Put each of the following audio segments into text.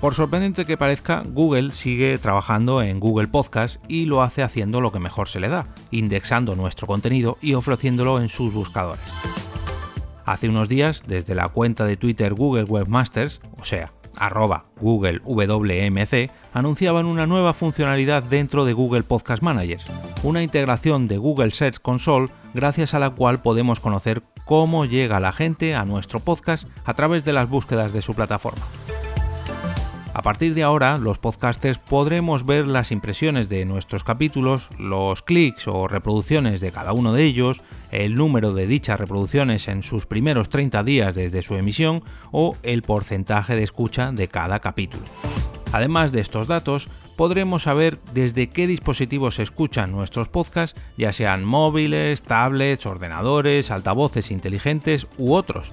Por sorprendente que parezca, Google sigue trabajando en Google Podcast y lo hace haciendo lo que mejor se le da, indexando nuestro contenido y ofreciéndolo en sus buscadores. Hace unos días, desde la cuenta de Twitter Google Webmasters, o sea, arroba Google WMC, anunciaban una nueva funcionalidad dentro de Google Podcast Manager, una integración de Google Search Console gracias a la cual podemos conocer cómo llega la gente a nuestro podcast a través de las búsquedas de su plataforma. A partir de ahora, los podcasters podremos ver las impresiones de nuestros capítulos, los clics o reproducciones de cada uno de ellos, el número de dichas reproducciones en sus primeros 30 días desde su emisión o el porcentaje de escucha de cada capítulo. Además de estos datos, podremos saber desde qué dispositivos se escuchan nuestros podcasts, ya sean móviles, tablets, ordenadores, altavoces inteligentes u otros.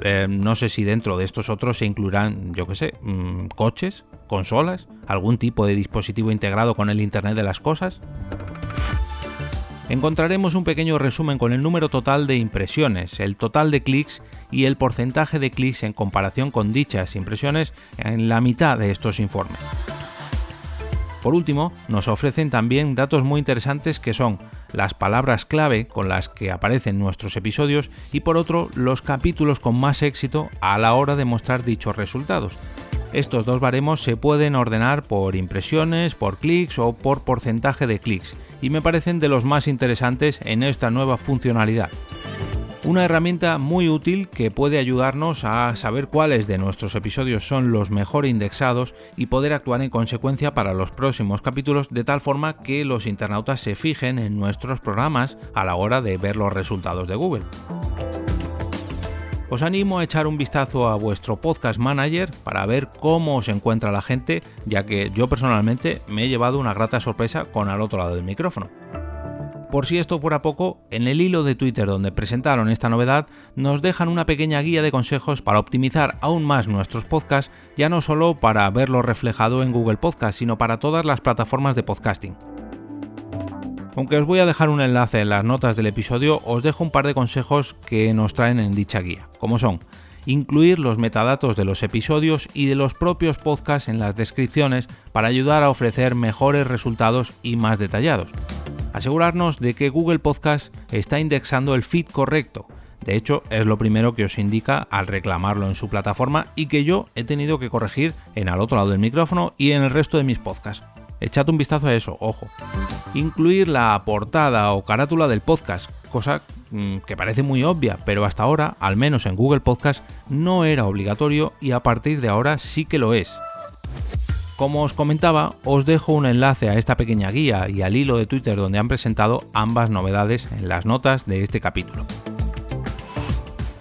Eh, no sé si dentro de estos otros se incluirán, yo qué sé, mm, coches, consolas, algún tipo de dispositivo integrado con el Internet de las Cosas. Encontraremos un pequeño resumen con el número total de impresiones, el total de clics y el porcentaje de clics en comparación con dichas impresiones en la mitad de estos informes. Por último, nos ofrecen también datos muy interesantes que son las palabras clave con las que aparecen nuestros episodios y por otro los capítulos con más éxito a la hora de mostrar dichos resultados. Estos dos baremos se pueden ordenar por impresiones, por clics o por porcentaje de clics y me parecen de los más interesantes en esta nueva funcionalidad. Una herramienta muy útil que puede ayudarnos a saber cuáles de nuestros episodios son los mejor indexados y poder actuar en consecuencia para los próximos capítulos de tal forma que los internautas se fijen en nuestros programas a la hora de ver los resultados de Google. Os animo a echar un vistazo a vuestro podcast manager para ver cómo se encuentra la gente, ya que yo personalmente me he llevado una grata sorpresa con al otro lado del micrófono. Por si esto fuera poco, en el hilo de Twitter donde presentaron esta novedad, nos dejan una pequeña guía de consejos para optimizar aún más nuestros podcasts, ya no solo para verlo reflejado en Google Podcast, sino para todas las plataformas de podcasting. Aunque os voy a dejar un enlace en las notas del episodio, os dejo un par de consejos que nos traen en dicha guía, como son incluir los metadatos de los episodios y de los propios podcasts en las descripciones para ayudar a ofrecer mejores resultados y más detallados asegurarnos de que Google Podcast está indexando el feed correcto. De hecho, es lo primero que os indica al reclamarlo en su plataforma y que yo he tenido que corregir en al otro lado del micrófono y en el resto de mis podcasts. Echad un vistazo a eso, ojo. Incluir la portada o carátula del podcast, cosa mm, que parece muy obvia, pero hasta ahora, al menos en Google Podcast, no era obligatorio y a partir de ahora sí que lo es. Como os comentaba, os dejo un enlace a esta pequeña guía y al hilo de Twitter donde han presentado ambas novedades en las notas de este capítulo.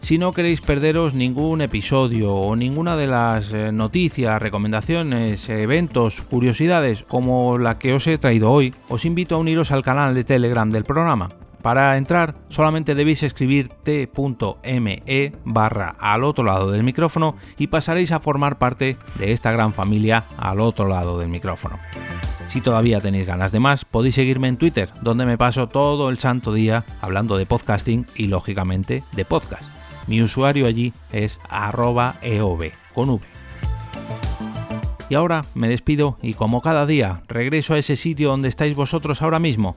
Si no queréis perderos ningún episodio o ninguna de las eh, noticias, recomendaciones, eventos, curiosidades como la que os he traído hoy, os invito a uniros al canal de Telegram del programa. Para entrar solamente debéis escribir t.me barra al otro lado del micrófono y pasaréis a formar parte de esta gran familia al otro lado del micrófono. Si todavía tenéis ganas de más, podéis seguirme en Twitter, donde me paso todo el santo día hablando de podcasting y lógicamente de podcast. Mi usuario allí es arroba eov. Y ahora me despido y como cada día regreso a ese sitio donde estáis vosotros ahora mismo,